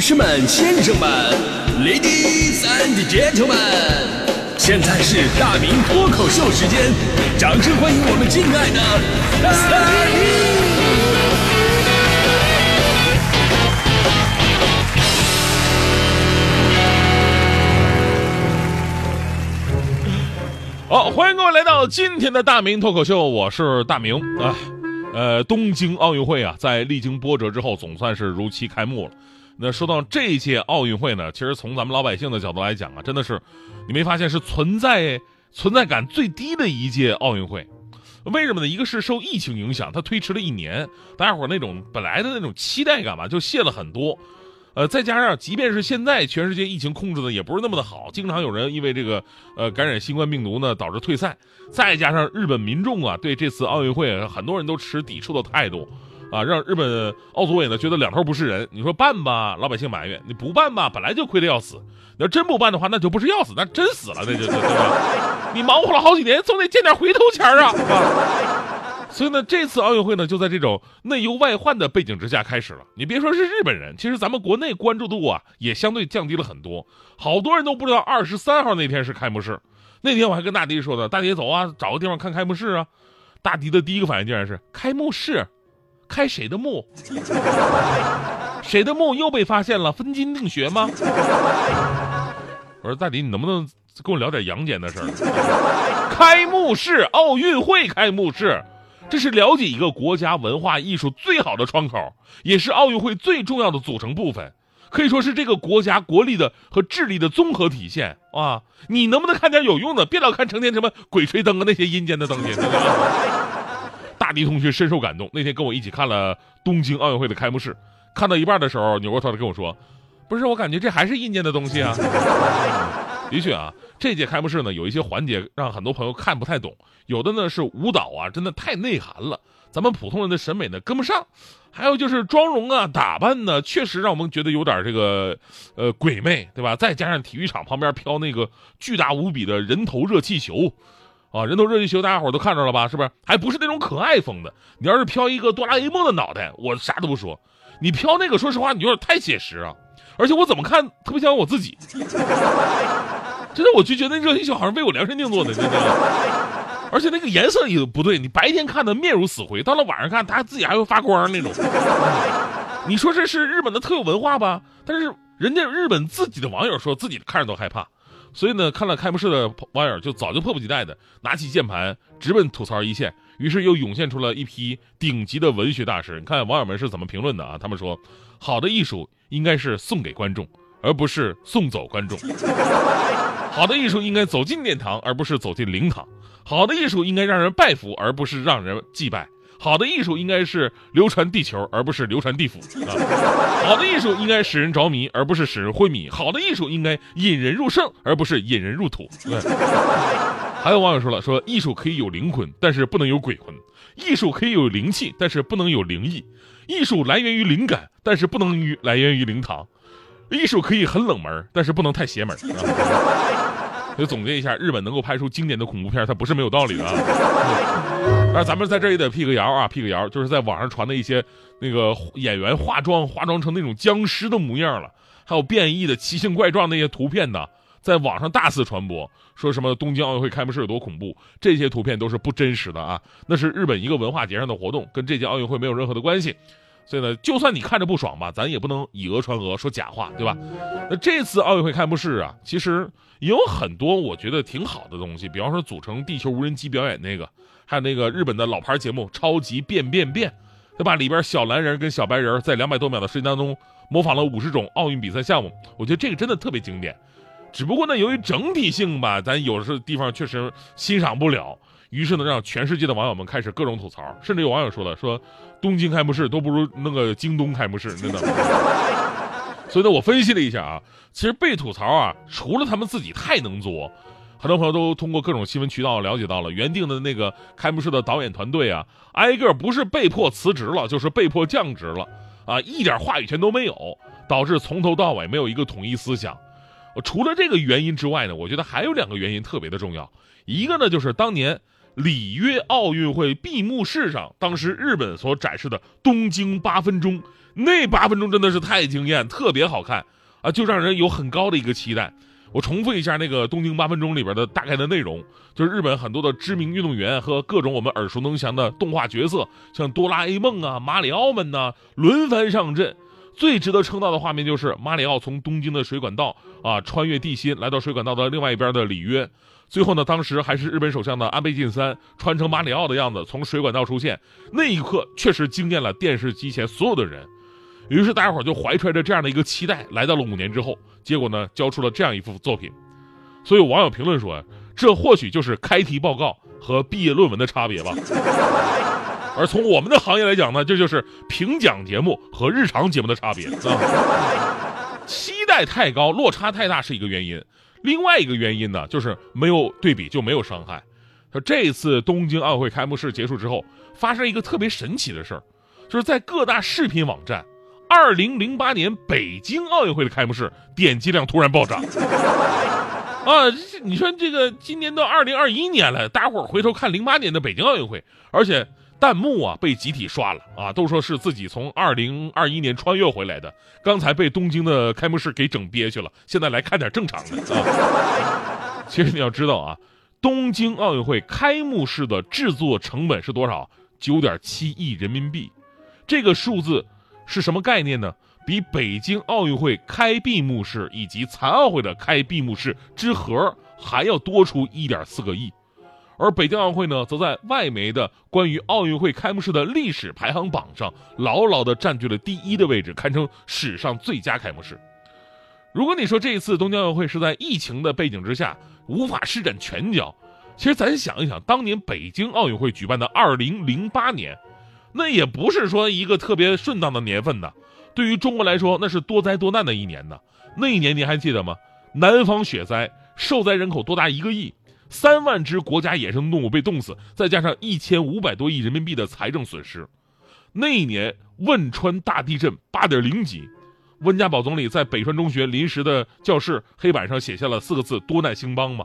女士们、先生们，Ladies and Gentlemen，现在是大明脱口秀时间，掌声欢迎我们敬爱的大明！好，欢迎各位来到今天的大明脱口秀，我是大明啊。呃，东京奥运会啊，在历经波折之后，总算是如期开幕了。那说到这一届奥运会呢，其实从咱们老百姓的角度来讲啊，真的是，你没发现是存在存在感最低的一届奥运会？为什么呢？一个是受疫情影响，它推迟了一年，大家伙那种本来的那种期待感吧，就泄了很多。呃，再加上即便是现在全世界疫情控制的也不是那么的好，经常有人因为这个呃感染新冠病毒呢导致退赛。再加上日本民众啊对这次奥运会很多人都持抵触的态度，啊，让日本奥组委呢觉得两头不是人。你说办吧，老百姓埋怨；你不办吧，本来就亏得要死。你要真不办的话，那就不是要死，那真死了，那就对吧？你忙活了好几年，总得见点回头钱啊。所以呢，这次奥运会呢，就在这种内忧外患的背景之下开始了。你别说是日本人，其实咱们国内关注度啊，也相对降低了很多。好多人都不知道二十三号那天是开幕式。那天我还跟大迪说呢，大迪走啊，找个地方看开幕式啊。大迪的第一个反应竟然是开幕式，开谁的墓？谁的墓又被发现了？分金定穴吗？我说大迪，你能不能跟我聊点阳间的事儿？开幕式，奥运会开幕式。这是了解一个国家文化艺术最好的窗口，也是奥运会最重要的组成部分，可以说是这个国家国力的和智力的综合体现啊！你能不能看点有用的？别老看成天什么鬼吹灯啊那些阴间的东西。大迪同学深受感动，那天跟我一起看了东京奥运会的开幕式，看到一半的时候，扭过头来跟我说：“不是，我感觉这还是阴间的东西啊。”的确啊，这届开幕式呢，有一些环节让很多朋友看不太懂，有的呢是舞蹈啊，真的太内涵了，咱们普通人的审美呢跟不上；还有就是妆容啊、打扮呢，确实让我们觉得有点这个呃鬼魅，对吧？再加上体育场旁边飘那个巨大无比的人头热气球，啊，人头热气球大家伙都看着了吧？是不是？还不是那种可爱风的。你要是飘一个哆啦 A 梦的脑袋，我啥都不说。你飘那个，说实话，你有点太写实啊。而且我怎么看特别像我自己。真的，我就觉得热气球好像为我量身定做的，真的。而且那个颜色也不对，你白天看的面如死灰，到了晚上看，它自己还会发光那种。你说这是日本的特有文化吧？但是人家日本自己的网友说自己看着都害怕，所以呢，看了开幕式的网友就早就迫不及待的拿起键盘直奔吐槽一线。于是又涌现出了一批顶级的文学大师。你看网友们是怎么评论的啊？他们说，好的艺术应该是送给观众，而不是送走观众。好的艺术应该走进殿堂，而不是走进灵堂；好的艺术应该让人拜服，而不是让人祭拜；好的艺术应该是流传地球，而不是流传地府；啊！好的艺术应该使人着迷，而不是使人昏迷；好的艺术应该引人入胜，而不是引人入土。还有网友说了，说艺术可以有灵魂，但是不能有鬼魂；艺术可以有灵气，但是不能有灵异；艺术来源于灵感，但是不能于来源于灵堂；艺术可以很冷门，但是不能太邪门。啊就总结一下，日本能够拍出经典的恐怖片，它不是没有道理的啊。而咱们在这也得辟个谣啊，辟个谣，就是在网上传的一些那个演员化妆化妆成那种僵尸的模样了，还有变异的奇形怪状那些图片呢，在网上大肆传播，说什么东京奥运会开幕式有多恐怖，这些图片都是不真实的啊，那是日本一个文化节上的活动，跟这届奥运会没有任何的关系。所以呢，就算你看着不爽吧，咱也不能以讹传讹，说假话，对吧？那这次奥运会开幕式啊，其实也有很多我觉得挺好的东西，比方说组成地球无人机表演那个，还有那个日本的老牌节目《超级变变变》，对吧？里边小蓝人跟小白人在两百多秒的时间当中模仿了五十种奥运比赛项目，我觉得这个真的特别经典。只不过呢，由于整体性吧，咱有的地方确实欣赏不了。于是呢，让全世界的网友们开始各种吐槽，甚至有网友说了，说东京开幕式都不如那个京东开幕式，真的。所以呢，我分析了一下啊，其实被吐槽啊，除了他们自己太能作，很多朋友都通过各种新闻渠道了解到了，原定的那个开幕式的导演团队啊，挨个不是被迫辞职了，就是被迫降职了，啊，一点话语权都没有，导致从头到尾没有一个统一思想。除了这个原因之外呢，我觉得还有两个原因特别的重要，一个呢就是当年。里约奥运会闭幕式上，当时日本所展示的东京八分钟，那八分钟真的是太惊艳，特别好看啊，就让人有很高的一个期待。我重复一下那个东京八分钟里边的大概的内容，就是日本很多的知名运动员和各种我们耳熟能详的动画角色，像哆啦 A 梦啊、马里奥们呐，轮番上阵。最值得称道的画面就是马里奥从东京的水管道啊穿越地心，来到水管道的另外一边的里约。最后呢，当时还是日本首相的安倍晋三穿成马里奥的样子从水管道出现，那一刻确实惊艳了电视机前所有的人。于是大家伙就怀揣着这样的一个期待，来到了五年之后，结果呢，交出了这样一幅作品。所以网友评论说，这或许就是开题报告和毕业论文的差别吧。而从我们的行业来讲呢，这就是评奖节目和日常节目的差别啊。期待太高，落差太大是一个原因，另外一个原因呢，就是没有对比就没有伤害。说这次东京奥运会开幕式结束之后，发生一个特别神奇的事儿，就是在各大视频网站。二零零八年北京奥运会的开幕式点击量突然暴涨，啊，你说这个今年都二零二一年了，大家伙回头看零八年的北京奥运会，而且弹幕啊被集体刷了啊，都说是自己从二零二一年穿越回来的，刚才被东京的开幕式给整憋屈了，现在来看点正常的啊。其实你要知道啊，东京奥运会开幕式的制作成本是多少？九点七亿人民币，这个数字。是什么概念呢？比北京奥运会开闭幕式以及残奥会的开闭幕式之和还要多出一点四个亿，而北京奥运会呢，则在外媒的关于奥运会开幕式的历史排行榜上牢牢地占据了第一的位置，堪称史上最佳开幕式。如果你说这一次东京奥运会是在疫情的背景之下无法施展拳脚，其实咱想一想，当年北京奥运会举办的二零零八年。那也不是说一个特别顺当的年份呢，对于中国来说，那是多灾多难的一年呢。那一年您还记得吗？南方雪灾，受灾人口多达一个亿，三万只国家野生动物被冻死，再加上一千五百多亿人民币的财政损失。那一年汶川大地震八点零级，温家宝总理在北川中学临时的教室黑板上写下了四个字：多难兴邦嘛。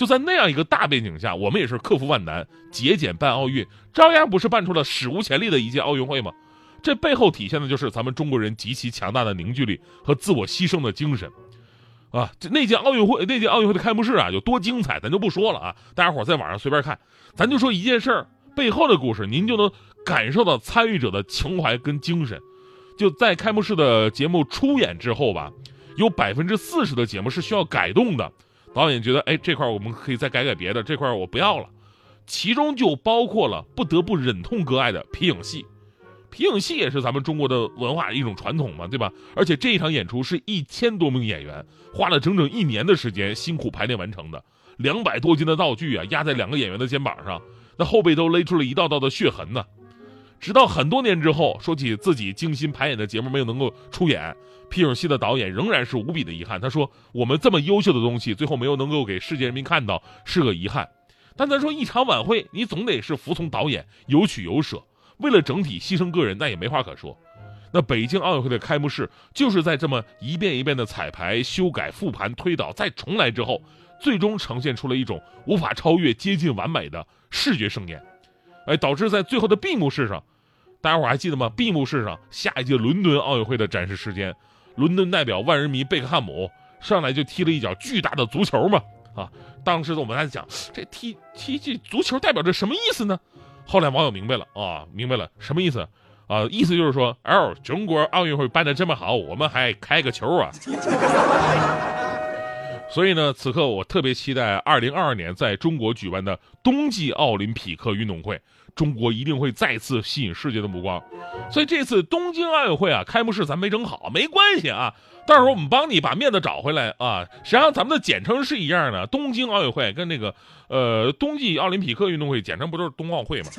就在那样一个大背景下，我们也是克服万难，节俭办奥运，照样不是办出了史无前例的一届奥运会吗？这背后体现的就是咱们中国人极其强大的凝聚力和自我牺牲的精神，啊，那届奥运会那届奥运会的开幕式啊有多精彩，咱就不说了啊，大家伙在网上随便看，咱就说一件事儿背后的故事，您就能感受到参与者的情怀跟精神。就在开幕式的节目出演之后吧，有百分之四十的节目是需要改动的。导演觉得，哎，这块我们可以再改改别的，这块我不要了。其中就包括了不得不忍痛割爱的皮影戏。皮影戏也是咱们中国的文化一种传统嘛，对吧？而且这一场演出是一千多名演员花了整整一年的时间辛苦排练完成的，两百多斤的道具啊压在两个演员的肩膀上，那后背都勒出了一道道的血痕呢。直到很多年之后，说起自己精心排演的节目没有能够出演，皮影戏的导演仍然是无比的遗憾。他说：“我们这么优秀的东西，最后没有能够给世界人民看到，是个遗憾。”但咱说一场晚会，你总得是服从导演，有取有舍，为了整体牺牲个人，那也没话可说。那北京奥运会的开幕式，就是在这么一遍一遍的彩排、修改、复盘、推导、再重来之后，最终呈现出了一种无法超越、接近完美的视觉盛宴。哎，导致在最后的闭幕式上，大家伙还记得吗？闭幕式上，下一届伦敦奥运会的展示时间，伦敦代表万人迷贝克汉姆上来就踢了一脚巨大的足球嘛！啊，当时我们还在讲，这踢踢这足球代表着什么意思呢？后来网友明白了啊，明白了什么意思？啊，意思就是说，哦，中国奥运会办的这么好，我们还开个球啊！所以呢，此刻我特别期待二零二二年在中国举办的冬季奥林匹克运动会，中国一定会再次吸引世界的目光。所以这次东京奥运会啊，开幕式咱没整好，没关系啊，到时候我们帮你把面子找回来啊。实际上咱们的简称是一样的，东京奥运会跟那个呃冬季奥林匹克运动会简称不就是冬奥会吗？